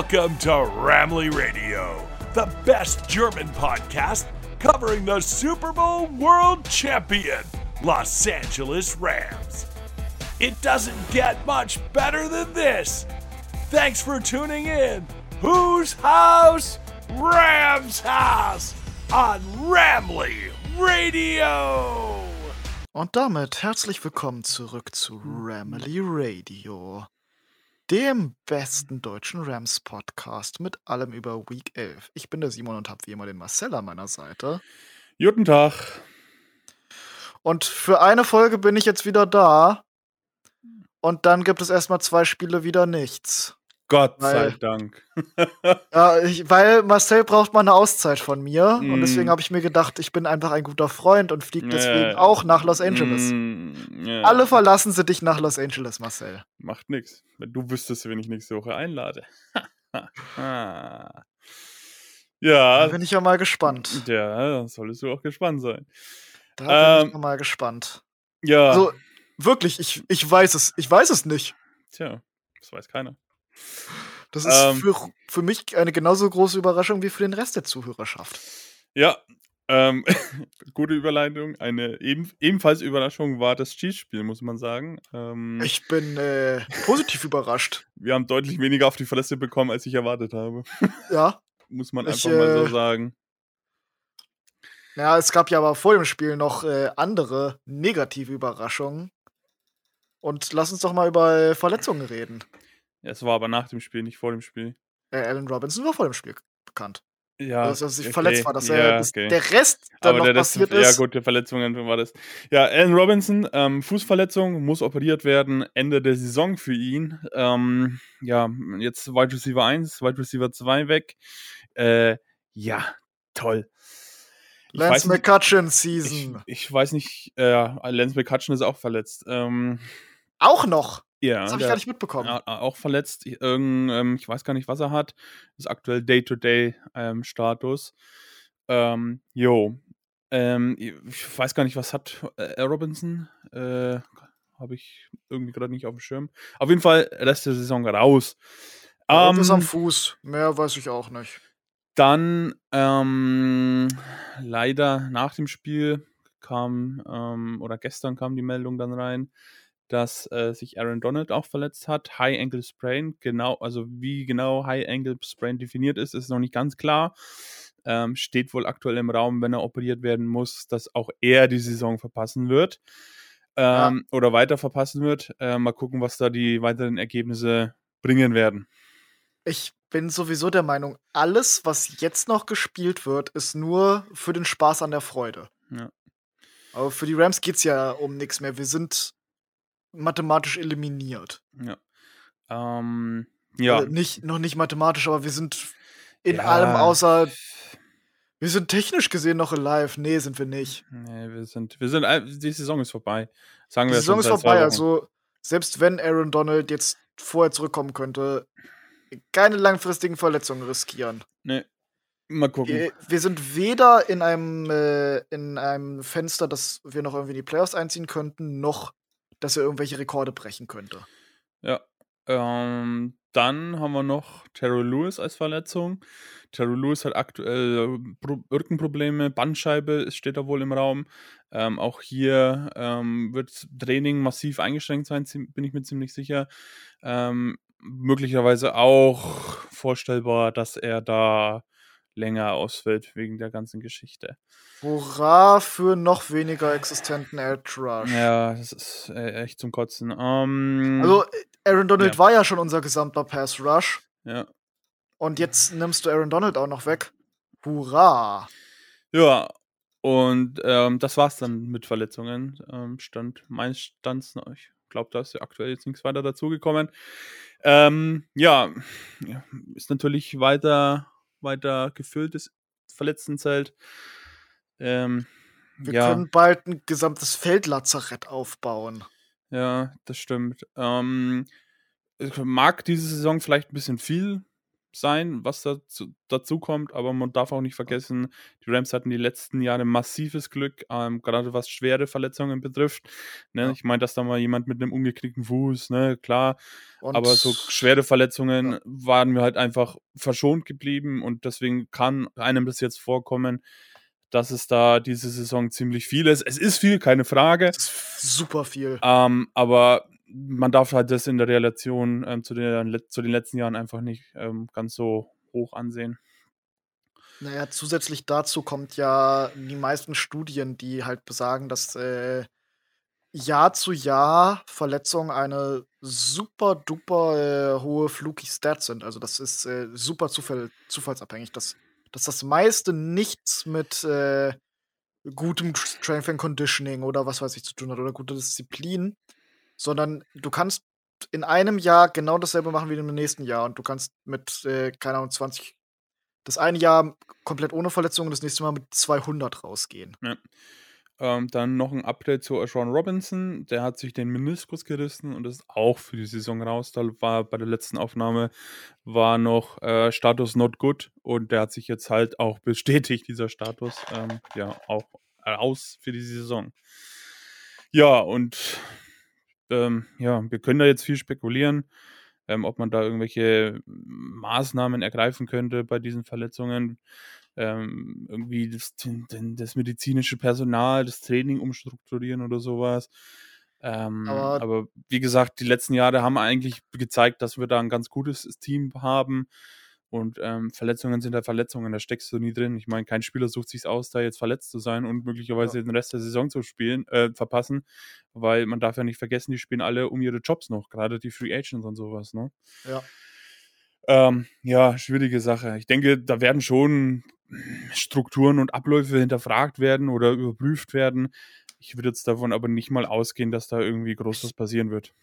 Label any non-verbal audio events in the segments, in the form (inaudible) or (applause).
Welcome to Ramley Radio, the best German podcast covering the Super Bowl world champion, Los Angeles Rams. It doesn't get much better than this. Thanks for tuning in. Whose house? Rams House on Ramley Radio. Und damit herzlich willkommen zurück zu Ramley Radio, dem besten deutschen Rams-Podcast mit allem über Week 11. Ich bin der Simon und habe wie immer den Marcel an meiner Seite. Guten Tag. Und für eine Folge bin ich jetzt wieder da. Und dann gibt es erstmal zwei Spiele wieder nichts. Gott sei Weil- Dank. (laughs) Ja, ich, weil Marcel braucht mal eine Auszeit von mir. Und Mm. deswegen habe ich mir gedacht, ich bin einfach ein guter Freund und fliege deswegen Ja. auch nach Los Angeles. Mm, ja. Alle verlassen sie dich nach Los Angeles, Marcel. Macht nix. Wenn du wüsstest, wen ich nächste Woche einlade. Da (laughs) ja, bin ich ja mal gespannt. ja, solltest du auch gespannt sein. Da bin ich Ähm, mal gespannt. Ja, Also, wirklich, ich, ich weiß es. Ich weiß es nicht. tja, das weiß keiner. Das ist Ähm. für, für mich eine genauso große Überraschung wie für den Rest der Zuhörerschaft. Ja, ähm, (laughs) gute Überleitung. Eine eben, ebenfalls Überraschung war das Chiefs-Spiel, muss man sagen. Ähm, Ich bin äh, positiv überrascht. wir haben deutlich weniger auf die Verlässe bekommen, als ich erwartet habe. (laughs) Ja. Muss man Ich, einfach mal so äh, sagen. Ja, es gab ja aber vor dem Spiel noch äh, andere negative Überraschungen. Und lass uns doch mal über Verletzungen reden. Ja, es war aber nach dem Spiel, nicht vor dem Spiel. Äh, Alan Robinson war vor dem Spiel bekannt. Ja, dass er sich okay, verletzt war. Dass ja, er, dass okay. der Rest dann aber noch der Rest, passiert ja ist. gut, der Verletzungen war das. Ja, Allen Robinson, ähm, Fußverletzung, muss operiert werden, Ende der Saison für ihn. Ähm, ja, jetzt Wide Receiver 1, Wide Receiver 2 weg. Äh, ja, toll. Ich Lance McCutcheon Ich, Season. ich weiß nicht, äh, Lance McCutcheon ist auch verletzt. Ähm, Auch noch. Ja, Das habe ich gar nicht mitbekommen. auch verletzt. Ähm, ich weiß gar nicht, was er hat. Das ist aktuell Day-to-Day-Status. Ähm, jo. Ähm, ich weiß gar nicht, was hat äh, Robinson. Äh, Habe ich irgendwie gerade nicht auf dem Schirm. Auf jeden Fall Rest der Saison raus. Ähm, ist am Ähm, Fuß. Mehr weiß ich auch nicht. dann ähm, leider nach dem Spiel kam ähm, oder gestern kam die Meldung dann rein, dass äh, sich Aaron Donald auch verletzt hat. High Ankle Sprain, genau, also wie genau High Ankle Sprain definiert ist, ist noch nicht ganz klar. Ähm, steht wohl aktuell im Raum, wenn er operiert werden muss, dass auch er die Saison verpassen wird. Ähm, Oder weiter verpassen wird. Äh, mal gucken, was da die weiteren Ergebnisse bringen werden. Ich bin sowieso der Meinung, alles, was jetzt noch gespielt wird, ist nur für den Spaß an der Freude. Ja. Aber für die Rams geht es ja um nichts mehr. Wir sind mathematisch eliminiert. Ja. Ähm, ja. Äh, nicht, noch nicht mathematisch, aber wir sind in Ja. allem außer. Wir sind technisch gesehen noch alive. Nee, sind wir nicht. Nee, wir sind, wir sind, die Saison ist vorbei. Sagen Die wir Saison schon ist vorbei. Also, selbst wenn Aaron Donald jetzt vorher zurückkommen könnte, keine langfristigen Verletzungen riskieren. Nee. Mal gucken. Wir, wir sind weder in einem, äh, in einem Fenster, dass wir noch irgendwie in die Playoffs einziehen könnten, noch dass er irgendwelche Rekorde brechen könnte. Ja. Ähm, dann haben wir noch Terrell Lewis als Verletzung. Terrell Lewis hat aktuell äh, Pro Rückenprobleme, Bandscheibe steht da wohl im Raum. Ähm, auch hier ähm, wird Training massiv eingeschränkt sein, bin ich mir ziemlich sicher. Ähm, möglicherweise auch vorstellbar, dass er da länger ausfällt wegen der ganzen Geschichte. Hurra für noch weniger existenten Edge Rush. Ja, das ist äh, echt zum Kotzen. Ähm, Also, Aaron Donald Ja. war ja schon unser gesamter Pass Rush. ja. Und jetzt nimmst du Aaron Donald auch noch weg. Hurra! Ja, und ähm, das war's dann mit Verletzungen. Ähm, Stand meines Stands, noch. ich glaube, da ist ja aktuell jetzt nichts weiter dazugekommen. Ähm, ja, ist natürlich weiter, weiter gefülltes Verletztenzelt. Ähm, Wir ja, können bald ein gesamtes Feldlazarett aufbauen. ja, das stimmt. Ähm, ich mag diese Saison vielleicht ein bisschen viel sein, was dazu, dazu kommt, aber man darf auch nicht vergessen, die Rams hatten die letzten Jahre massives Glück, ähm, gerade was schwere Verletzungen betrifft. Ne? Ja. Ich meine, dass da mal jemand mit einem umgeknickten Fuß, ne, klar, und aber so schwere Verletzungen ja. waren wir halt einfach verschont geblieben und deswegen kann einem das jetzt vorkommen, dass es da diese Saison ziemlich viel ist. Es ist viel, keine Frage. super viel. Ähm, aber man darf halt das in der Relation ähm, zu, den, zu den letzten Jahren einfach nicht ähm, ganz so hoch ansehen. Naja, zusätzlich dazu kommt ja die meisten Studien, die halt besagen, dass äh, Jahr zu Jahr Verletzungen eine super duper äh, hohe fluky Stat sind. Also das ist äh, super Zufall, zufallsabhängig, dass, dass das meiste nichts mit äh, gutem Strength and Conditioning oder was weiß ich zu tun hat oder guter Disziplin, sondern du kannst in einem Jahr genau dasselbe machen wie im nächsten Jahr und du kannst mit, äh, keine Ahnung, 20, das eine Jahr komplett ohne Verletzungen, das nächste Mal mit 200 rausgehen. Ja. Ähm, dann noch ein Update zu Sean Robinson. Der hat sich den Meniskus gerissen und ist auch für die Saison raus. Da war bei der letzten Aufnahme war noch äh, Status not good und der hat sich jetzt halt auch (laughs) bestätigt, dieser Status. Ähm, ja, auch raus für die Saison. Ja, und ähm, ja, wir können da jetzt viel spekulieren, ähm, ob man da irgendwelche Maßnahmen ergreifen könnte bei diesen Verletzungen. Ähm, irgendwie das, das, medizinische Personal, das Training umstrukturieren oder sowas. Ähm, aber, aber, wie gesagt, die letzten Jahre haben eigentlich gezeigt, dass wir da ein ganz gutes Team haben. Und ähm, Verletzungen sind halt Verletzungen, da steckst du nie drin. Ich meine, kein Spieler sucht sich aus, da jetzt verletzt zu sein und möglicherweise ja. den Rest der Saison zu spielen, äh, verpassen, weil man darf ja nicht vergessen, die spielen alle um ihre Jobs noch, gerade die Free Agents und sowas, ne? Ja. Ähm, ja, schwierige Sache. Ich denke, da werden schon Strukturen und Abläufe hinterfragt werden oder überprüft werden. Ich würde jetzt davon aber nicht mal ausgehen, dass da irgendwie groß was passieren wird.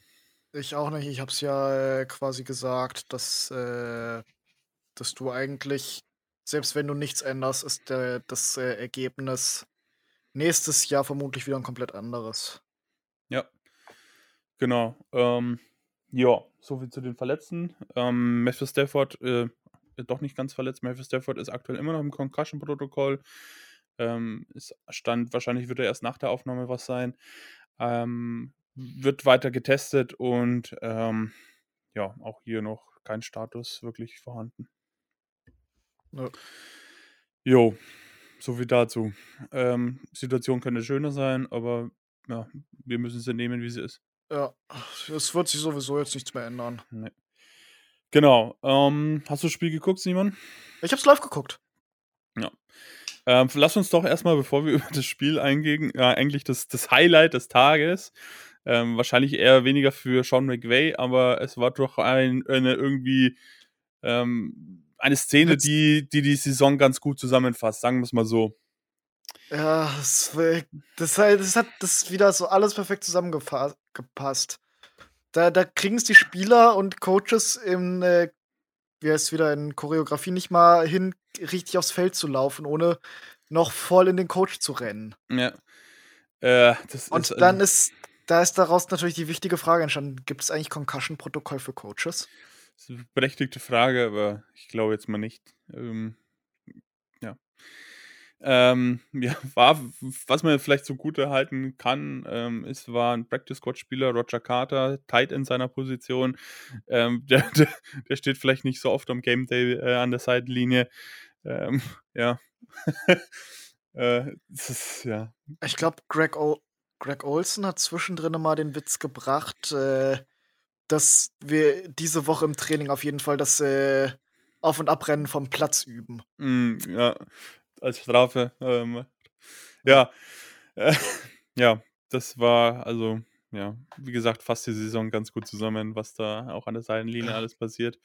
Ich auch nicht. Ich habe es ja äh, quasi gesagt, dass äh, dass du eigentlich, selbst wenn du nichts änderst, ist der, das äh, Ergebnis nächstes Jahr vermutlich wieder ein komplett anderes. Ja, genau. Ähm, ja, soviel zu den Verletzten. Ähm, Matthew Stafford, äh, doch nicht ganz verletzt. Matthew Stafford ist aktuell immer noch im Concussion-Protokoll. Ähm, stand, wahrscheinlich wird er erst nach der Aufnahme was sein. Ähm, wird weiter getestet und ähm, ja, auch hier noch kein Status wirklich vorhanden. Ja. Jo, so viel dazu. Ähm, Situation könnte schöner sein, aber ja, wir müssen sie nehmen, wie sie ist. Ja, es wird sich sowieso jetzt nichts mehr ändern. Nee. Genau. Ähm, hast du das Spiel geguckt, Simon? Ich hab's live geguckt. Ja. Ähm, lass uns doch erstmal, bevor wir (laughs) über das Spiel eingehen, äh, eigentlich das, das Highlight des Tages. Ähm, wahrscheinlich eher weniger für Sean McVay, aber es war doch ein, eine irgendwie ähm, eine Szene, die, die die Saison ganz gut zusammenfasst, sagen wir es mal so. Ja, das, das, das hat das wieder so alles perfekt zusammengepasst. Da, da kriegen es die Spieler und Coaches in, äh, wie heißt wieder, in Choreografie nicht mal hin, richtig aufs Feld zu laufen, ohne noch voll in den Coach zu rennen. Ja. Äh, und ist, dann ist, da ist daraus natürlich die wichtige Frage entstanden: Gibt es eigentlich Concussion-Protokoll für Coaches? Das ist eine berechtigte Frage, aber ich glaube jetzt mal nicht. Ähm, ja. Ähm, (laughs) ja, war, was man vielleicht so gut erhalten kann, ähm, ist, war ein Practice Squad Spieler, Roger Carter, tight in seiner Position. Ähm, (laughs) der, der, der, steht vielleicht nicht so oft am Game Day äh, an der Seitenlinie. Ähm, ja. (laughs) äh, ist, ja. Ich glaube, Greg, Greg Olson hat zwischendrin mal den Witz gebracht, äh, dass wir diese Woche im Training auf jeden Fall das äh, Auf- und Abrennen vom Platz üben. Mm, ja, als Strafe. Ähm, ja, äh, (laughs) ja, das war also, ja, wie gesagt, fast die Saison ganz gut zusammen, was da auch an der Seitenlinie alles passiert.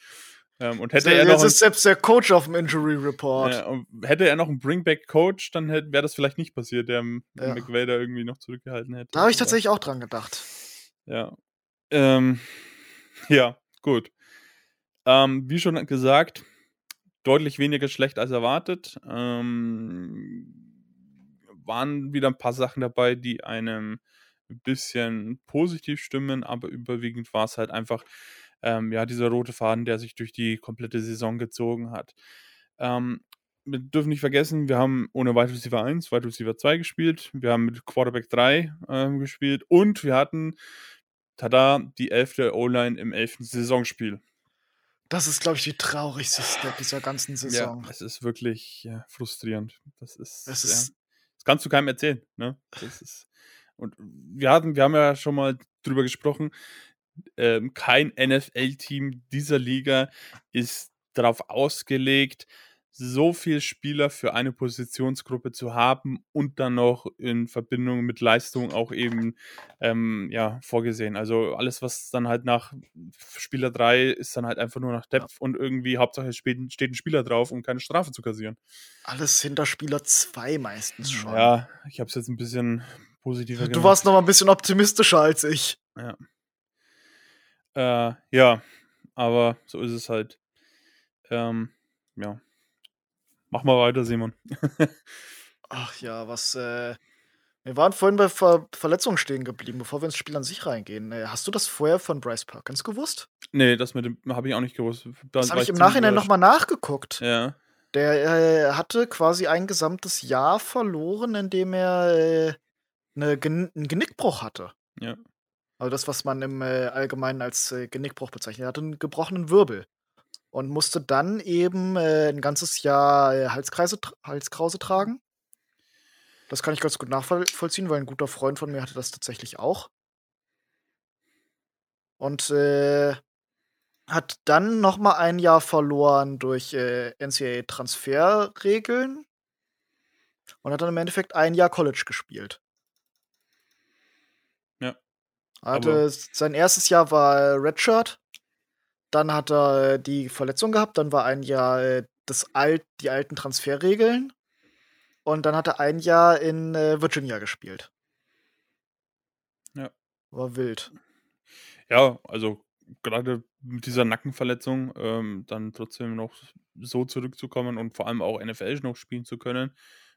Ähm, und hätte er noch jetzt ist selbst der Coach auf dem Injury Report. Ja, hätte er noch einen Bringback-Coach, dann wäre das vielleicht nicht passiert, der ja. McVay da irgendwie noch zurückgehalten hätte. Da habe ich tatsächlich auch dran gedacht. Ja. Ähm, ja, gut. Ähm, wie schon gesagt, deutlich weniger schlecht als erwartet. Ähm, waren wieder ein paar Sachen dabei, die einem ein bisschen positiv stimmen, aber überwiegend war es halt einfach ähm, ja, dieser rote Faden, der sich durch die komplette Saison gezogen hat. Ähm, wir dürfen nicht vergessen, wir haben ohne Wide Receiver 1, Wide Receiver 2 gespielt, wir haben mit Quarterback 3 ähm, gespielt und wir hatten, tada, die elfte O-Line im elften Saisonspiel. Das ist, glaube ich, die traurigste Step dieser ganzen Saison. Ja, es ist wirklich ja, frustrierend. Das ist, ja, ist- das kannst du keinem erzählen. Ne? Das ist, und wir hatten, wir haben ja schon mal drüber gesprochen. Ähm, kein NFL-Team dieser Liga ist darauf ausgelegt, so viel Spieler für eine Positionsgruppe zu haben und dann noch in Verbindung mit Leistung auch eben ähm, ja, vorgesehen. Also alles, was dann halt nach Spieler 3 ist dann halt einfach nur nach Depth und irgendwie Hauptsache steht, ein Spieler drauf, um keine Strafe zu kassieren. Alles hinter Spieler 2 meistens schon. Ja, ich habe es jetzt ein bisschen positiver Du warst noch mal ein bisschen optimistischer als ich. Äh, ja, aber so ist es halt. Ähm, ja. Mach mal weiter, Simon. (laughs) Ach ja, was. Äh, wir waren vorhin bei Ver Verletzungen stehen geblieben, bevor wir ins Spiel an sich reingehen. Äh, hast du das vorher von Bryce Perkins gewusst? nee, das mit dem habe ich auch nicht gewusst. Da Das habe ich im Nachhinein nochmal nachgeguckt. Ja, Der äh, hatte quasi ein gesamtes Jahr verloren, indem er äh, ne Gen einen Genickbruch hatte. ja. Also das, was man im äh, Allgemeinen als Genickbruch bezeichnet. Er hatte einen gebrochenen Wirbel und musste dann eben äh, ein ganzes Jahr äh, Halskreise, Halskrause tragen. Das kann ich ganz gut nachvollziehen, weil ein guter Freund von mir hatte das tatsächlich auch. Und äh, hat dann noch mal ein Jahr verloren durch äh, NCAA-Transferregeln und hat dann im Endeffekt ein Jahr College gespielt. Ja, hatte sein erstes Jahr war Redshirt, dann hat er äh, die Verletzung gehabt, dann war ein Jahr äh, das alt, die alten Transferregeln und dann hat er ein Jahr in äh, Virginia gespielt. Ja. War wild. Ja, also gerade mit dieser Nackenverletzung ähm, dann trotzdem noch so zurückzukommen und vor allem auch NFL noch spielen zu können,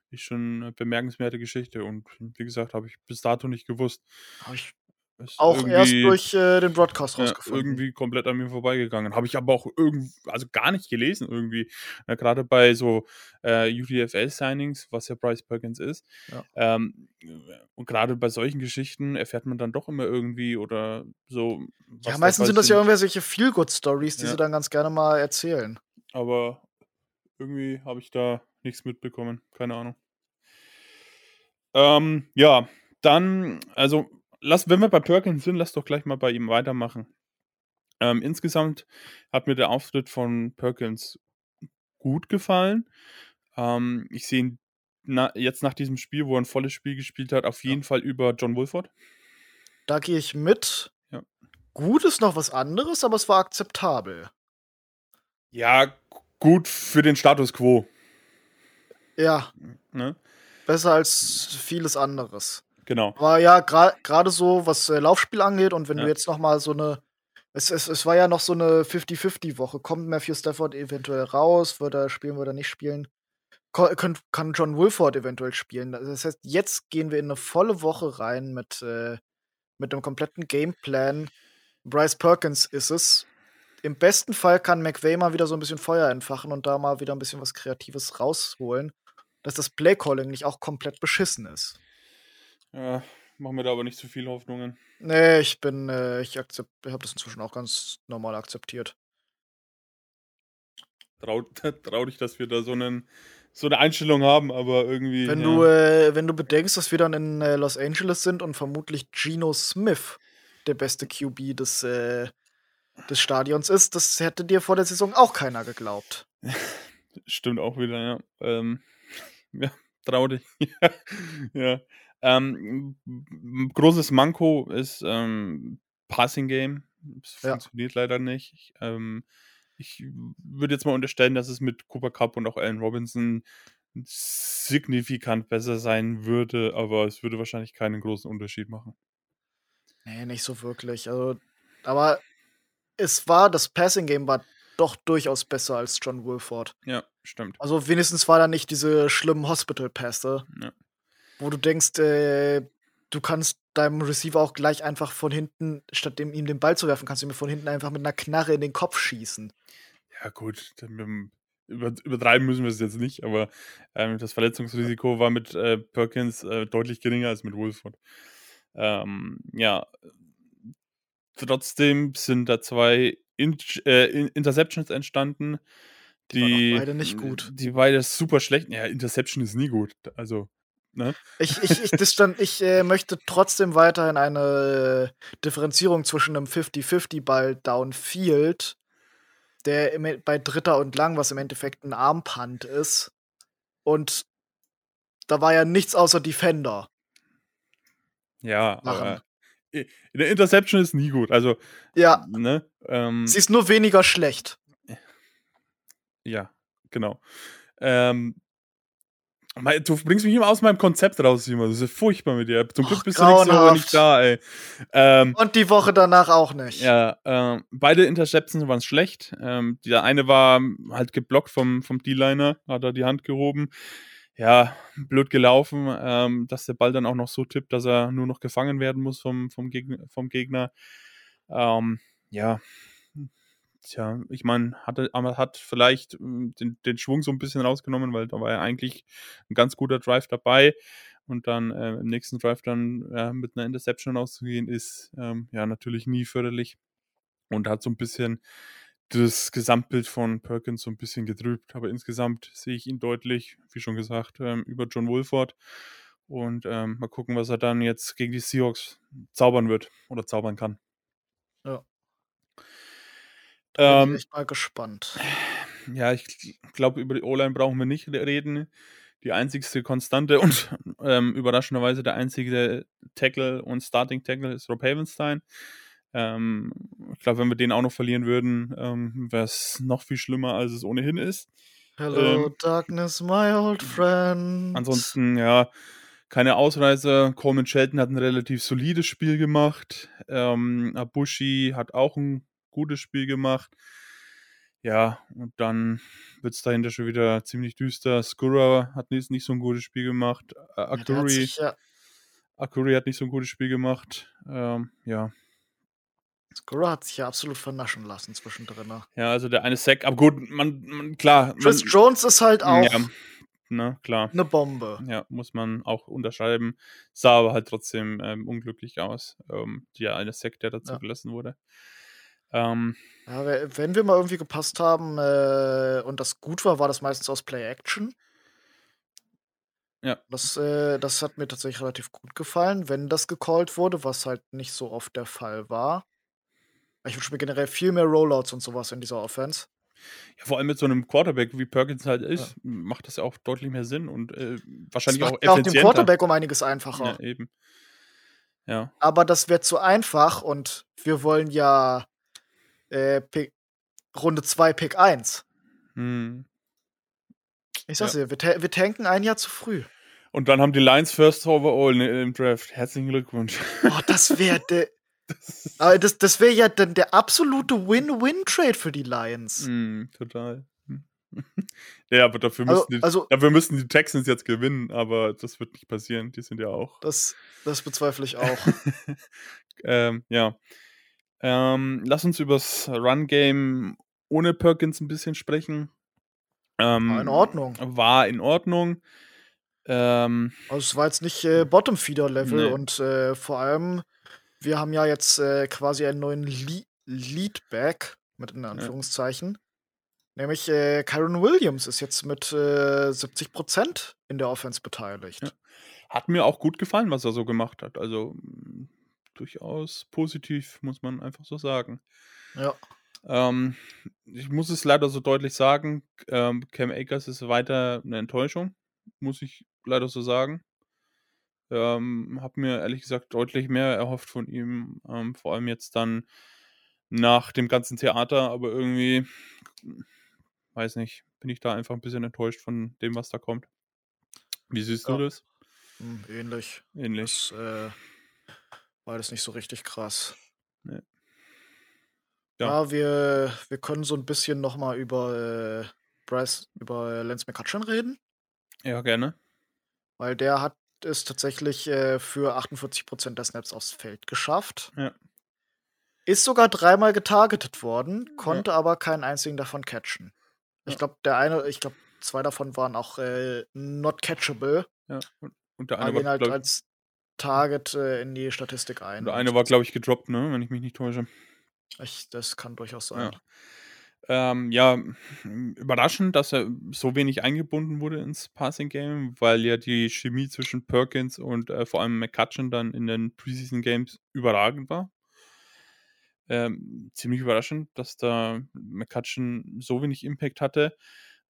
ist schon eine bemerkenswerte Geschichte. Und wie gesagt, habe ich bis dato nicht gewusst. Hab ich Ist auch erst durch äh, den Broadcast Ja, rausgefunden. irgendwie komplett an mir vorbeigegangen. Habe ich aber auch irgendwie, also gar nicht gelesen irgendwie. Ja, Gerade bei so äh, UDFL-Signings, was ja Bryce Perkins ist. Ja. Ähm, und gerade bei solchen Geschichten erfährt man dann doch immer irgendwie oder so. ja, meistens sind das ja irgendwelche Feel-Good-Stories, die Ja. sie dann ganz gerne mal erzählen. Aber irgendwie habe ich da nichts mitbekommen. Keine Ahnung. Ähm, ja, dann, also, lass, wenn wir bei Perkins sind, lass doch gleich mal bei ihm weitermachen. Ähm, insgesamt hat mir der Auftritt von Perkins gut gefallen. Ähm, ich sehe ihn na, jetzt nach diesem Spiel, wo er ein volles Spiel gespielt hat, auf Ja. jeden Fall über John Wolford. Da gehe ich mit. Ja. Gut ist noch was anderes, aber es war akzeptabel. Ja, gut für den Status quo. Ja, Ne? besser als vieles anderes. Genau. Aber ja, gra- gerade so, was äh, Laufspiel angeht und wenn Ja. du jetzt noch mal so eine es, es, es war ja noch so eine 50-50-Woche. Kommt Matthew Stafford eventuell raus? Wird er spielen, wird er nicht spielen? Könnt, kann John Wolford eventuell spielen? Das heißt, jetzt gehen wir in eine volle Woche rein mit, äh, mit einem kompletten Gameplan. Bryce Perkins ist es. Im besten Fall kann McVay mal wieder so ein bisschen Feuer entfachen und da mal wieder ein bisschen was Kreatives rausholen, dass das Playcalling nicht auch komplett beschissen ist. Ja, machen wir da aber nicht zu viele Hoffnungen. Nee, ich bin, äh, ich akzept, habe das inzwischen auch ganz normal akzeptiert. Trau, (laughs) trau dich, dass wir da so, einen, so eine Einstellung haben, aber irgendwie. Wenn ja. du, äh, wenn du bedenkst, dass wir dann in äh, Los Angeles sind und vermutlich Geno Smith der beste QB des, äh, des Stadions ist, das hätte dir vor der Saison auch keiner geglaubt. (laughs) Stimmt auch wieder, ja. Ähm, (laughs) ja, trau dich. ja. Ähm, großes Manko ist ähm, Passing Game. Es Ja. funktioniert leider nicht. Ich, ähm, ich würde jetzt mal unterstellen, dass es mit Cooper Cup und auch Allen Robinson signifikant besser sein würde, aber es würde wahrscheinlich keinen großen Unterschied machen. Nee, nicht so wirklich. Also, aber es war, das Passing Game war doch durchaus besser als John Wolford. Ja, stimmt. Also wenigstens war da nicht diese schlimmen Hospital-Pässe, Ja. Wo du denkst, äh, du kannst deinem Receiver auch gleich einfach von hinten, statt dem, ihm den Ball zu werfen, kannst du ihm von hinten einfach mit einer Knarre in den Kopf schießen. Ja, gut, dann über, übertreiben müssen wir es jetzt nicht, aber ähm, das Verletzungsrisiko war mit äh, Perkins äh, deutlich geringer als mit Wolford. Ähm, ja, trotzdem sind da zwei In äh, Interceptions entstanden. Die, die beide nicht gut. Die beide super schlecht. Ja, Interception ist nie gut. Also, ne? Ich, ich, ich, das stand, ich äh, möchte trotzdem weiterhin eine Differenzierung zwischen einem 50-50-Ball downfield, der im, bei Dritter und Lang, was im Endeffekt ein Armpunt ist. Und da war ja nichts außer Defender. Ja, machen. aber eine Interception ist nie gut. Also, ja. Ne, ähm, Sie ist nur weniger schlecht. Ja, genau. Ähm, Du bringst mich immer aus meinem Konzept raus, Simon. Das ist furchtbar mit dir. Zum Glück bist du nächste Woche nicht da, ey. Ähm, Und die Woche danach auch nicht. Ja, ähm, beide Interceptions waren schlecht. Ähm, der eine war halt geblockt vom, vom D-Liner, hat er die Hand gehoben ja, blöd gelaufen, ähm, dass der Ball dann auch noch so tippt, dass er nur noch gefangen werden muss vom, vom, Gegner. Vom Gegner. Ähm, ja, tja, ich meine, hat, hat vielleicht hm, den, den Schwung so ein bisschen rausgenommen, weil da war ja eigentlich ein ganz guter Drive dabei. Und dann äh, im nächsten Drive dann ja, mit einer Interception rauszugehen, ist ähm, ja natürlich nie förderlich. Und hat so ein bisschen das Gesamtbild von Perkins so ein bisschen getrübt. Aber insgesamt sehe ich ihn deutlich, wie schon gesagt, ähm, über John Wolford. Und ähm, mal gucken, was er dann jetzt gegen die Seahawks zaubern wird oder zaubern kann. Da bin ähm, ich mal gespannt. Ja, ich glaube, über die O-Line brauchen wir nicht reden. Die einzigste Konstante (laughs) und ähm, überraschenderweise der einzige Tackle und Starting Tackle ist Rob Havenstein. Ähm, ich glaube, wenn wir den auch noch verlieren würden, ähm, wäre es noch viel schlimmer, als es ohnehin ist. Hello, ähm, Darkness, my old friend. Ansonsten, ja, keine Ausreise. Coleman Shelton hat ein relativ solides Spiel gemacht. Ähm, Abushi hat auch ein gutes Spiel gemacht. Ja, und dann wird es dahinter schon wieder ziemlich düster. Skura hat nicht, nicht so ein gutes Spiel gemacht. Akuri, ja, Akuri hat nicht so ein gutes Spiel gemacht. Ähm, ja, Skura hat sich ja absolut vernaschen lassen zwischendrin. Ne? Ja, also der eine Sack, aber gut, man, man klar. Chris man, Jones ist halt auch ja, ne, klar. eine Bombe. Ja, muss man auch unterschreiben. Sah aber halt trotzdem ähm, unglücklich aus. Ähm, der eine Sack, der dazu ja. gelassen wurde. Ähm, ja, wenn wir mal irgendwie gepasst haben äh, und das gut war, war das meistens aus Play-Action. Ja. Das, äh, das hat mir tatsächlich relativ gut gefallen, wenn das gecallt wurde, was halt nicht so oft der Fall war. Ich wünsche mir generell viel mehr Rollouts und sowas in dieser Offense. Ja, vor allem mit so einem Quarterback, wie Perkins halt ist, ja. macht das ja auch deutlich mehr Sinn und äh, wahrscheinlich das macht auch effizienter. auch dem Quarterback um einiges einfacher. Ja, eben. Ja. Aber das wäre zu einfach und wir wollen ja äh, Pick, Runde 2, Pick 1. Hm. Ich sag's ja. dir, wir, wir tanken ein Jahr zu früh. Und dann haben die Lions First Overall im Draft. Herzlichen Glückwunsch. Oh, das wäre (laughs) Aber das, das wäre ja dann der absolute Win-Win-Trade für die Lions. Mm, total. (laughs) ja, aber dafür müssen, also, die, also, dafür müssen die Texans jetzt gewinnen, aber das wird nicht passieren. Die sind ja auch. Das, das bezweifle ich auch. (laughs) ähm, ja. Ähm, lass uns übers Run-Game ohne Perkins ein bisschen sprechen. Ähm, war in Ordnung. War in Ordnung. Ähm, also es war jetzt nicht äh, Bottom-Feeder-Level nee. und äh, vor allem wir haben ja jetzt äh, quasi einen neuen Le Leadback, mit in Anführungszeichen. Ja. Nämlich äh, Kyron Williams ist jetzt mit äh, 70% in der Offense beteiligt. Ja. Hat mir auch gut gefallen, was er so gemacht hat. Also durchaus positiv, muss man einfach so sagen. Ja. Ähm, ich muss es leider so deutlich sagen, ähm, Cam Akers ist weiter eine Enttäuschung, muss ich leider so sagen. Ähm, habe mir ehrlich gesagt deutlich mehr erhofft von ihm, ähm, vor allem jetzt dann nach dem ganzen Theater, aber irgendwie, weiß nicht, bin ich da einfach ein bisschen enttäuscht von dem, was da kommt. Wie siehst ja. du das? Hm, ähnlich. Ähnlich. Das, äh, war das nicht so richtig krass. Nee. Ja. ja, wir, wir können so ein bisschen nochmal über äh, Bryce, über Lance McCutcheon reden. Ja, gerne. Weil der hat es tatsächlich äh, für 48% der Snaps aufs Feld geschafft. Ja. Ist sogar dreimal getargetet worden, konnte aber keinen einzigen davon catchen. Ich Ja. glaube, der eine, ich glaube, zwei davon waren auch äh, not catchable. Ja. Und, und der eine war, halt als Target äh, in die Statistik ein. der eine war, glaube ich, gedroppt, ne? Wenn ich mich nicht täusche. ich, das kann durchaus sein. Ja. Ähm, ja, überraschend, dass er so wenig eingebunden wurde ins Passing Game, weil ja die Chemie zwischen Perkins und äh, vor allem McCutcheon dann in den Preseason Games überragend war. Ähm, ziemlich überraschend, dass da McCutcheon so wenig Impact hatte.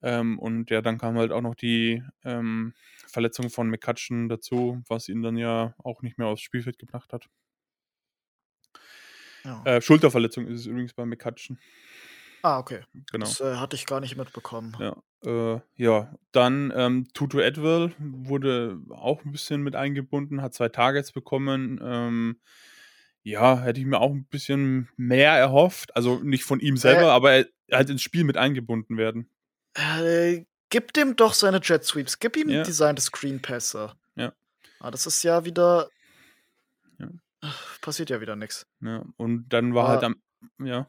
Ähm, und ja, dann kam halt auch noch die ähm, Verletzung von McCutcheon dazu, was ihn dann ja auch nicht mehr aufs Spielfeld gebracht hat. Ja. Äh, Schulterverletzung ist es übrigens bei McCutcheon. ah, okay. Genau. Das äh, hatte ich gar nicht mitbekommen. Ja, äh, ja. dann ähm, Tutu Edwell wurde auch ein bisschen mit eingebunden, hat zwei Targets bekommen. Ähm, ja, hätte ich mir auch ein bisschen mehr erhofft. Also nicht von ihm selber, Äh. aber er, halt ins Spiel mit eingebunden werden. Äh, gib dem doch seine Jet Sweeps. Gib ihm Ja. designte Screenpässe. Ja. Ah, das ist ja wieder. Ja. Passiert ja wieder nichts. Ja, und dann war halt Ah. am. Ja,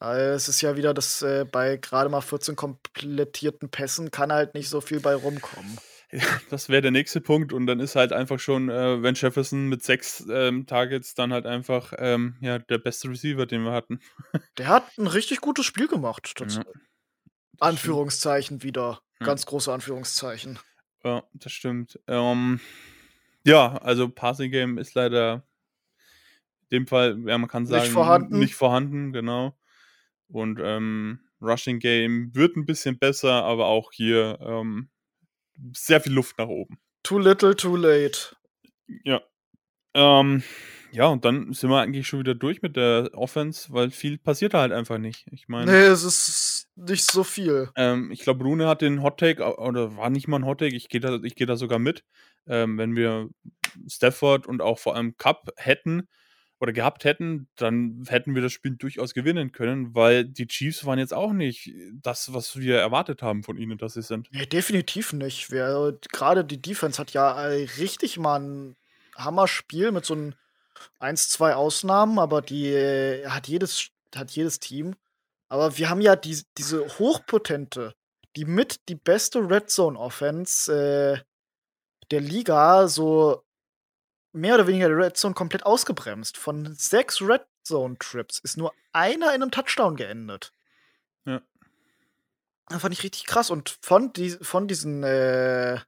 Es ist ja wieder, dass äh, bei gerade mal 14 komplettierten Pässen kann halt nicht so viel bei rumkommen. (laughs) das wäre der nächste Punkt. Und dann ist halt einfach schon, äh, wenn Jefferson mit sechs ähm, Targets dann halt einfach ähm, ja, der beste Receiver, den wir hatten. (laughs) Der hat ein richtig gutes Spiel gemacht. Ja, Anführungszeichen wieder. Ja. Ganz große Anführungszeichen. Ja, das stimmt. Ähm, ja, also Passing Game ist leider in dem Fall, ja, man kann Nicht sagen, vorhanden. nicht vorhanden, genau. Und ähm, Rushing Game wird ein bisschen besser, aber auch hier ähm, sehr viel Luft nach oben. Too little, too late. Ja. Ähm, ja, und dann sind wir eigentlich schon wieder durch mit der Offense, weil viel passiert da halt einfach nicht. Ich meine, Nee, es ist nicht so viel. Ähm, ich glaube, Rune hat den Hot Take, oder war nicht mal ein Hot Take, ich gehe da, ich geh da sogar mit. Ähm, wenn wir Stafford und auch vor allem Cup hätten oder gehabt hätten, dann hätten wir das Spiel durchaus gewinnen können, weil die Chiefs waren jetzt auch nicht das, was wir erwartet haben von ihnen, dass sie sind. Nee, definitiv nicht. Gerade die Defense hat ja äh, richtig mal ein Hammerspiel mit so ein 1, 2 Ausnahmen, aber die äh, hat jedes, hat jedes Team. Aber wir haben ja die, diese hochpotente, die mit die beste Red Zone Offense äh, der Liga so mehr oder weniger der Red Zone komplett ausgebremst. Von sechs Red Zone Trips ist nur einer in einem Touchdown geendet. Ja. Das fand ich richtig krass. Und von, die, von diesen äh,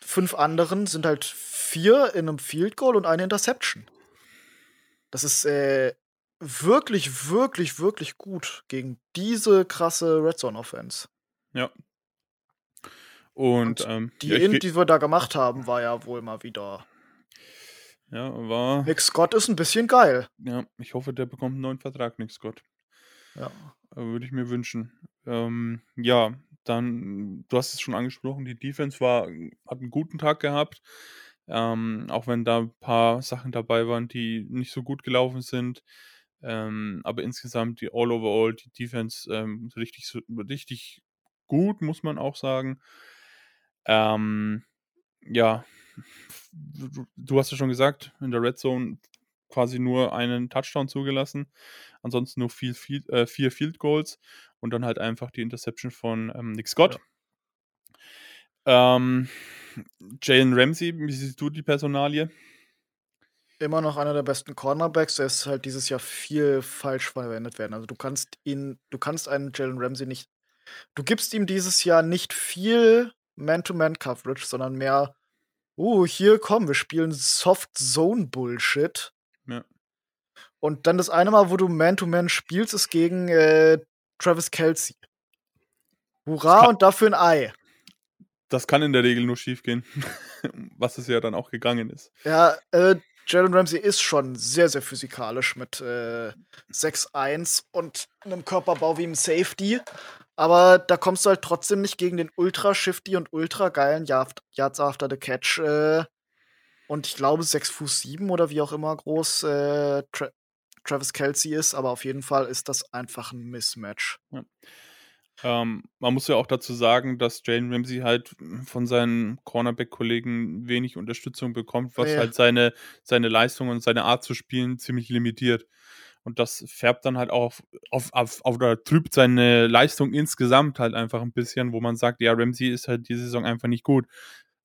fünf anderen sind halt vier in einem Field Goal und eine Interception. Das ist äh, wirklich, wirklich, wirklich gut gegen diese krasse Red Zone Offense. Ja. Und, Und ähm, Die ja, Int, die wir da gemacht haben, war ja wohl mal wieder. ja, war, Nick Scott ist ein bisschen geil. ja, ich hoffe, der bekommt einen neuen Vertrag, Nick Scott. Ja. Äh, Würde ich mir wünschen. Ähm, ja, dann, du hast es schon angesprochen, die Defense war, hat einen guten Tag gehabt. Ähm, auch wenn da ein paar Sachen dabei waren, die nicht so gut gelaufen sind. Ähm, aber insgesamt die All overall, die Defense ähm, richtig, richtig gut, muss man auch sagen. Ähm, ja, du, hast ja schon gesagt, in der Red Zone quasi nur einen Touchdown zugelassen. Ansonsten nur viel, viel, äh, vier Field Goals und dann halt einfach die Interception von ähm, Nick Scott. Ähm, Jalen Ramsey, wie siehst du die Personalie? Immer noch einer der besten Cornerbacks. Der ist halt dieses Jahr viel falsch verwendet werden. Also du kannst ihn, du kannst einen Jalen Ramsey nicht. Du gibst ihm dieses Jahr nicht viel Man-to-Man-Coverage, sondern mehr, uh, hier komm, wir spielen Soft-Zone-Bullshit. Ja. Und dann das eine Mal, wo du Man-to-Man spielst, ist gegen äh, Travis Kelsey. Hurra und dafür ein Ei. Das kann in der Regel nur schief gehen, (laughs) was es ja dann auch gegangen ist. Ja, äh, Jalen Ramsey ist schon sehr, sehr physikalisch mit äh, 6'1 und einem Körperbau wie einem Safety. Aber da kommst du halt trotzdem nicht gegen den ultra shifty und ultra geilen Yard- Yards after the Catch. Äh, und ich glaube 6 Fuß 7 oder wie auch immer groß äh, Tra Travis Kelsey ist. Aber auf jeden Fall ist das einfach ein Mismatch. Ähm, man muss ja auch dazu sagen, dass Jalen Ramsey halt von seinen Cornerback-Kollegen wenig Unterstützung bekommt, was Ja. halt seine, seine Leistung und seine Art zu spielen ziemlich limitiert. Und das färbt dann halt auch auf, auf, auf, oder trübt seine Leistung insgesamt halt einfach ein bisschen, wo man sagt, ja, Ramsey ist halt diese Saison einfach nicht gut.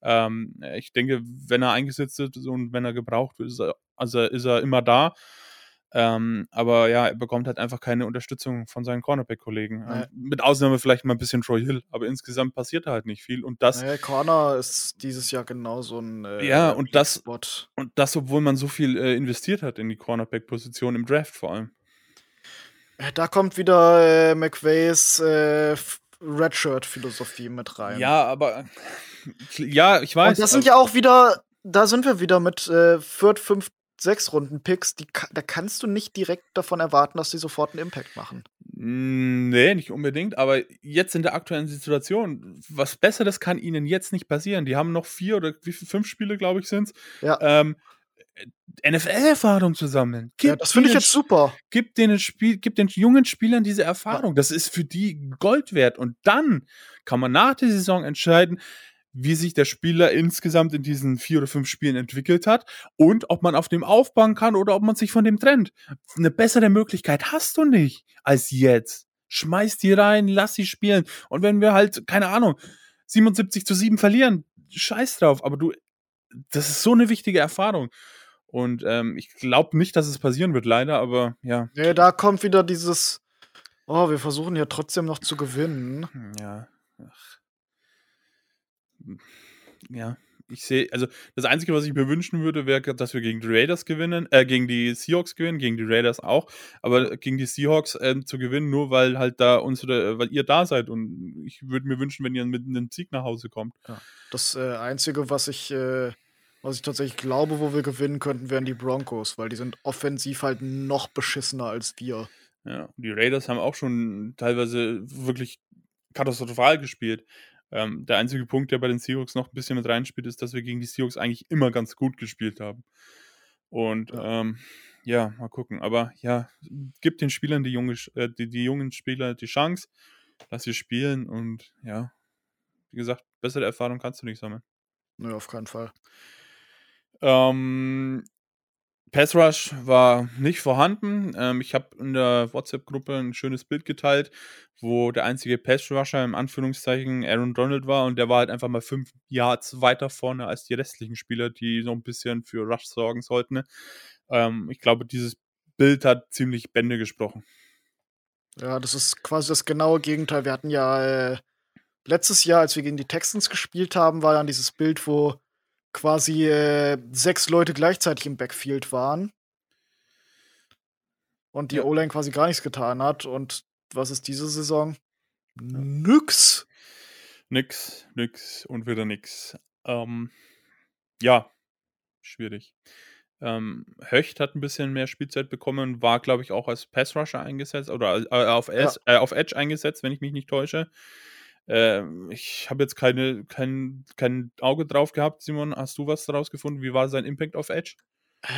Ähm, ich denke, wenn er eingesetzt wird und wenn er gebraucht wird, ist er, also ist er immer da. Ähm, aber ja, er bekommt halt einfach keine Unterstützung von seinen Cornerback-Kollegen. Nee. Ähm, mit Ausnahme vielleicht mal ein bisschen Troy Hill, aber insgesamt passiert da halt nicht viel. Und das, Naja, Corner ist dieses Jahr genau so ein äh, Ja, und das- Spot. und das, obwohl man so viel äh, investiert hat in die Cornerback-Position im Draft vor allem. Äh, Da kommt wieder äh, McVays äh, Redshirt-Philosophie mit rein. Ja, aber ja, ich weiß. und das sind aber- ja auch wieder, da sind wir wieder mit äh, Viert, Fünf, Sechs Runden Picks. Die, da kannst du nicht direkt davon erwarten, dass die sofort einen Impact machen. Nee, nicht unbedingt, aber jetzt in der aktuellen Situation, was Besseres kann ihnen jetzt nicht passieren. Die haben noch vier oder wie viel, fünf Spiele, glaube ich, sind es. Ja. Ähm, NFL-Erfahrung zu sammeln. Ja, das finde ich jetzt super. gib den, Spiel, gib den jungen Spielern diese Erfahrung. Das ist für die Gold wert. Und dann kann man nach der Saison entscheiden, wie sich der Spieler insgesamt in diesen vier oder fünf Spielen entwickelt hat und ob man auf dem aufbauen kann oder ob man sich von dem trennt. Eine bessere Möglichkeit hast du nicht als jetzt. Schmeiß die rein, lass sie spielen. Und wenn wir halt, keine Ahnung, 77 zu 7 verlieren, scheiß drauf. Aber du, das ist so eine wichtige Erfahrung. Und ähm, ich glaube nicht, dass es passieren wird, leider, aber ja. Nee, da kommt wieder dieses, oh, wir versuchen ja trotzdem noch zu gewinnen. Hm, Ja. Ach. Ja. Ich sehe, also das Einzige, was ich mir wünschen würde, wäre, dass wir gegen die Raiders gewinnen, äh, gegen die Seahawks gewinnen, gegen die Raiders auch, aber gegen die Seahawks ähm, zu gewinnen, nur weil halt da unsere, weil ihr da seid und ich würde mir wünschen, wenn ihr mit einem Sieg nach Hause kommt. Das äh, Einzige, was ich, äh, was ich tatsächlich glaube, wo wir gewinnen könnten, wären die Broncos, weil die sind offensiv halt noch beschissener als wir. Ja, die Raiders haben auch schon teilweise wirklich katastrophal gespielt. Ähm, der einzige Punkt, der bei den Seahawks noch ein bisschen mit reinspielt, ist, dass wir gegen die Seahawks eigentlich immer ganz gut gespielt haben. Und ja, ähm, ja mal gucken. Aber ja, gib den Spielern die, junge, äh, die, die jungen Spieler die Chance, dass sie spielen und ja, wie gesagt, bessere Erfahrung kannst du nicht sammeln. Nö, auf keinen Fall. Ähm, Pass Rush war nicht vorhanden. Ähm, ich habe in der WhatsApp-Gruppe ein schönes Bild geteilt, wo der einzige Pass Rusher im Anführungszeichen Aaron Donald war und der war halt einfach mal fünf Yards weiter vorne als die restlichen Spieler, die so ein bisschen für Rush sorgen sollten. Ähm, ich glaube, dieses Bild hat ziemlich Bände gesprochen. Ja, das ist quasi das genaue Gegenteil. Wir hatten ja äh, letztes Jahr, als wir gegen die Texans gespielt haben, war dann dieses Bild, wo quasi äh, sechs Leute gleichzeitig im Backfield waren. Und die Ja. O-Line quasi gar nichts getan hat. Und was ist diese Saison? Nix. Nix, nix und wieder nix. Ähm, ja, schwierig. Ähm, Höcht hat ein bisschen mehr Spielzeit bekommen, war, glaube ich, auch als Pass-Rusher eingesetzt oder äh, auf, S, äh, auf Edge eingesetzt, wenn ich mich nicht täusche. Ähm, ich habe jetzt keine, kein, kein Auge drauf gehabt, Simon. Hast du was daraus gefunden? Wie war sein Impact auf Edge? Äh,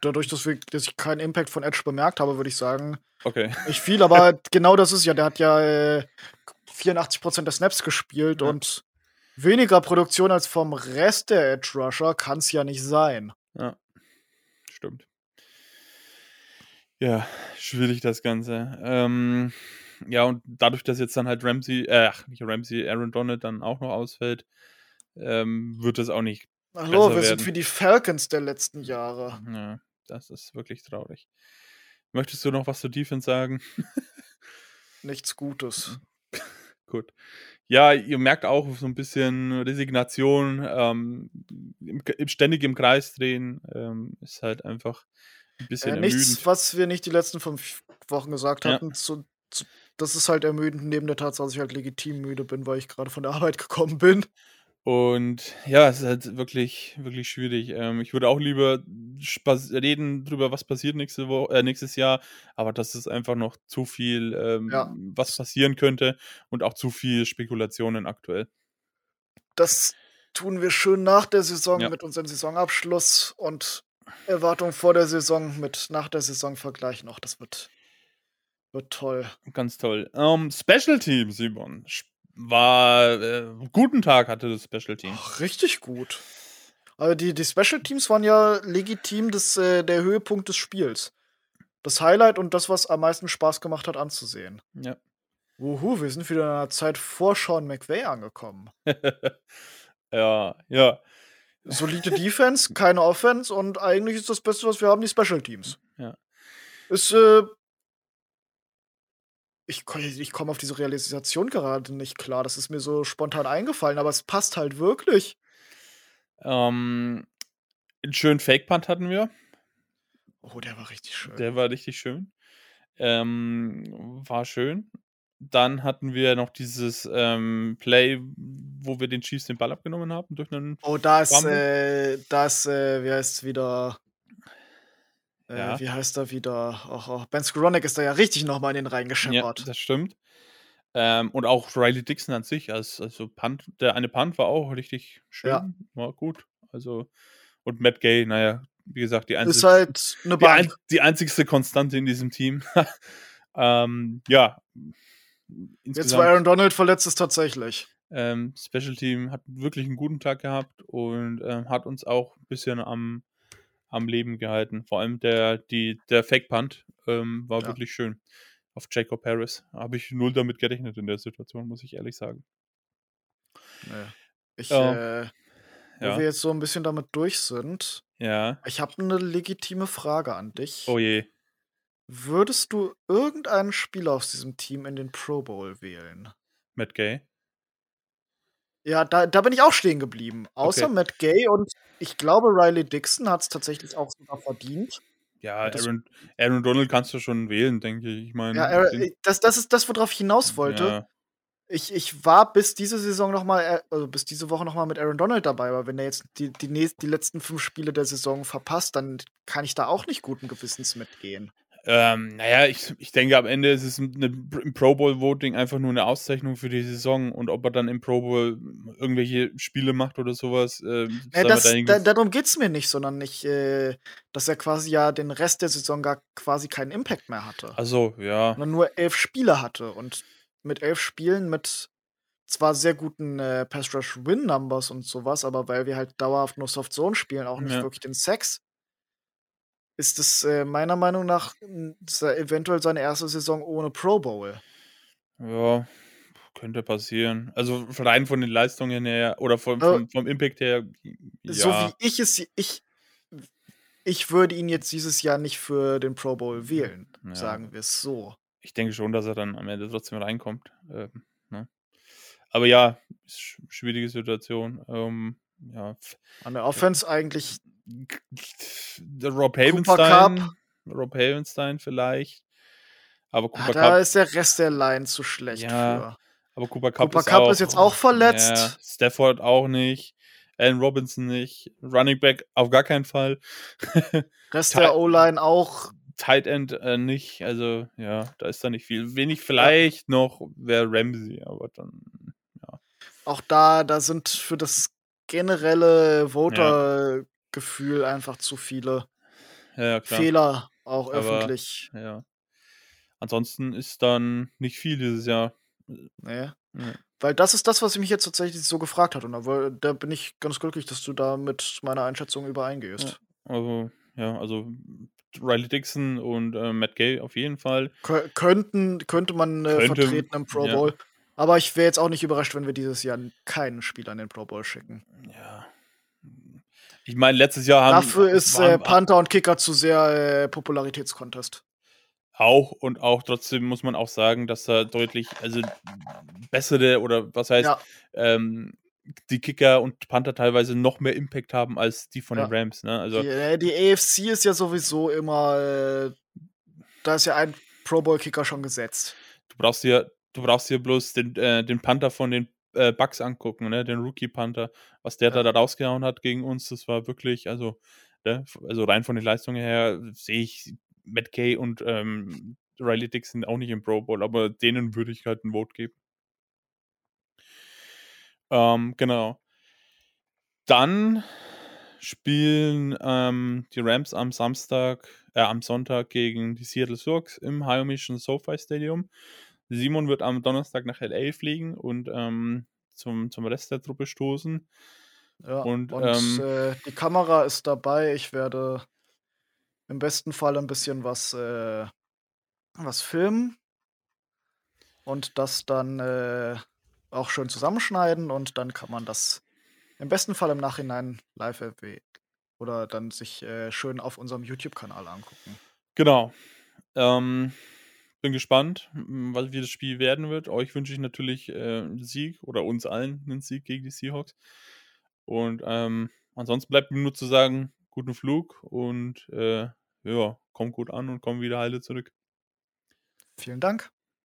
Dadurch, dass, wir, dass ich keinen Impact von Edge bemerkt habe, würde ich sagen, Okay. (laughs) nicht viel. Aber (laughs) genau das ist ja, der hat ja äh, 84% der Snaps gespielt Ja. und weniger Produktion als vom Rest der Edge Rusher kann es ja nicht sein. Ja, stimmt. Ja, schwierig das Ganze. Ähm, ja, und dadurch, dass jetzt dann halt Ramsey, äh, nicht Ramsey, Aaron Donald dann auch noch ausfällt, ähm, wird es auch nicht. Hallo, wir werden. sind wie die Falcons der letzten Jahre. Ja, das ist wirklich traurig. Möchtest du noch was zur Defense sagen? (laughs) Nichts Gutes. (laughs) Gut. Ja, ihr merkt auch so ein bisschen Resignation, ähm, im, im, ständig im Kreis drehen, ähm, ist halt einfach ein bisschen Äh, ermüdend. nichts, was wir nicht die letzten fünf Wochen gesagt Ja. hatten. Zu, zu, das ist halt ermüdend, neben der Tatsache, dass ich halt legitim müde bin, weil ich gerade von der Arbeit (laughs) gekommen bin. Und ja, es ist halt wirklich, wirklich schwierig. Ähm, ich würde auch lieber reden drüber, was passiert nächste Woche, äh, nächstes Jahr, aber das ist einfach noch zu viel, ähm, Ja. was passieren könnte und auch zu viel Spekulationen aktuell. Das tun wir schön nach der Saison Ja. mit unserem Saisonabschluss und Erwartung vor der Saison mit nach der Saison Vergleich noch. Das wird, Wird toll. Ganz toll. Ähm, Special Team, Simon. War äh, guten Tag hatte das Special Team. Ach, richtig gut. Also die, die Special Teams waren ja legitim das, äh, der Höhepunkt des Spiels. Das Highlight und das, was am meisten Spaß gemacht hat anzusehen. Ja. Wuhu, wir sind wieder in einer Zeit vor Sean McVay angekommen. (laughs) ja, ja. Solide Defense, keine Offense und eigentlich ist das Beste, was wir haben, die Special Teams. Ja. Ist, äh, ich, ich komme auf diese Realisation gerade nicht klar. Das ist mir so spontan eingefallen, aber es passt halt wirklich. Ähm, einen schönen Fake-Punt hatten wir. Oh, der war richtig schön. Der war richtig schön. Ähm, war schön. Dann hatten wir noch dieses ähm, Play, wo wir den Chiefs den Ball abgenommen haben durch einen. Oh, da ist, Fumble. äh, da ist, äh, wie heißt es wieder? Äh, Ja. Wie heißt er wieder? Ach, ach, Ben Skowronek ist da ja richtig nochmal in den Ja, reingescheppert. das stimmt. Ähm, und auch Riley Dixon an sich, als, also Punt, der eine Punt war auch richtig schön, Ja. war gut. Also, und Matt Gay, naja, wie gesagt, die einzige, halt eine die, ein, die einzigste Konstante in diesem Team. (laughs) ähm, ja. Jetzt war Aaron Donald verletzt ist tatsächlich. ähm, Special Team hat wirklich einen guten Tag gehabt und ähm, hat uns auch ein bisschen am, am Leben gehalten. Vor allem der, die, der Fake Punt ähm, war Ja. wirklich schön. Auf Jacob Harris. Habe ich null damit gerechnet in der Situation, muss ich ehrlich sagen. Nee. Ich, Ja. äh, wo Ja. wir jetzt so ein bisschen damit durch sind, Ja. ich habe eine legitime Frage an dich. Oh je. Würdest du irgendeinen Spieler aus diesem Team in den Pro Bowl wählen? Matt Gay. Ja, da, da bin ich auch stehen geblieben. Außer Okay. Matt Gay und ich glaube, Riley Dixon hat es tatsächlich auch sogar verdient. Ja, Aaron, Aaron Donald kannst du schon wählen, denke ich. Ich meine, Ja, er, den- das, das ist das, worauf ich hinaus wollte. Ja, Ich, ich war bis diese Saison noch mal, also bis diese Woche noch mal mit Aaron Donald dabei, aber wenn er jetzt die, die, nächst, die letzten fünf Spiele der Saison verpasst, dann kann ich da auch nicht guten Gewissens mitgehen. Ähm, naja, ich, ich denke, am Ende ist es eine, im Pro Bowl Voting einfach nur eine Auszeichnung für die Saison und ob er dann im Pro Bowl irgendwelche Spiele macht oder sowas. Äh, Ja, das, da, darum geht es mir nicht, sondern nicht, äh, dass er quasi ja den Rest der Saison gar quasi keinen Impact mehr hatte. Also, ja. sondern nur elf Spiele hatte. Und mit elf Spielen mit zwar sehr guten äh, Pass-Rush-Win-Numbers und sowas, aber weil wir halt dauerhaft nur Soft-Zone spielen, auch nicht Ja. wirklich den Sex, ist es äh, meiner Meinung nach eventuell seine erste Saison ohne Pro Bowl. Ja, könnte passieren. Also rein von den Leistungen her oder vom, vom, vom Impact her, So ja. wie ich es, ich, ich würde ihn jetzt dieses Jahr nicht für den Pro Bowl wählen, Ja. sagen wir es so. Ich denke schon, dass er dann am Ende trotzdem reinkommt. Ähm, ne? Aber ja, schwierige Situation. Ähm, ja, An der Offense eigentlich Rob Havenstein. Rob Havenstein vielleicht. Aber ah, Cooper da Cup, ist der Rest der Line zu schlecht Ja, für. aber Cooper Cup, Cooper ist, Kupp auch, ist jetzt auch verletzt. Ja, Stafford auch nicht. Allen Robinson nicht. Running Back auf gar keinen Fall. (laughs) Rest der O-Line auch. Tight End äh, nicht. Also, ja, da ist da nicht viel. Wenig vielleicht noch wäre Ramsey, aber dann. Auch da, da sind für das generelle Voter-Gefühl einfach zu viele Ja, ja. Fehler, auch Aber- öffentlich. Ja. Ansonsten ist dann nicht viel dieses Jahr. Nee. Ja. Weil das ist das, was ich mich jetzt tatsächlich so gefragt hat. Und da, da bin ich ganz glücklich, dass du da mit meiner Einschätzung übereingehst. Also, ja, also Riley Dixon und äh, Matt Gay auf jeden Fall. Kö könnten, könnte man äh, Könnte- vertreten im Pro ja. Bowl. Aber ich wäre jetzt auch nicht überrascht, wenn wir dieses Jahr keinen Spieler in den Pro Bowl schicken. Ja. Ich meine, letztes Jahr haben Dafür ist äh, Panther und Kicker zu sehr äh, Popularitätskontest. auch und auch trotzdem muss man auch sagen, dass da deutlich, also bessere oder was heißt, Ja, ähm, die Kicker und Panther teilweise noch mehr Impact haben als die von Ja. den Rams. Ne? Also die, äh, die AFC ist ja sowieso immer, äh, da ist ja ein Pro Bowl-Kicker schon gesetzt. du brauchst dir, du brauchst dir bloß den, äh, den Panther von den äh, Bucks angucken, ne? den Rookie Panther, was der Ja. da, rausgehauen hat gegen uns, das war wirklich, also, ne? also rein von den Leistungen her sehe ich Matt Kay und ähm, Riley Dixon auch nicht im Pro Bowl, aber denen würde ich halt ein Vote geben. Ähm, genau. Dann spielen ähm, die Rams am Samstag äh, am Sonntag gegen die Seattle Seahawks im High Mission SoFi Stadium. Simon wird am Donnerstag nach LA fliegen und ähm, zum, zum Rest der Truppe stoßen. Ja, und, und ähm, äh, die Kamera ist dabei. Ich werde im besten Fall ein bisschen was, äh, was filmen und das dann äh, auch schön zusammenschneiden und dann kann man das im besten Fall im Nachhinein live erwähnen oder dann sich äh, schön auf unserem YouTube-Kanal angucken. Genau. Ähm, bin gespannt, was, wie das Spiel werden wird. Euch wünsche ich natürlich äh, einen Sieg oder uns allen einen Sieg gegen die Seahawks. Und ähm, ansonsten bleibt mir nur zu sagen, guten Flug und äh, ja, kommt gut an und komm wieder heile zurück. Vielen Dank.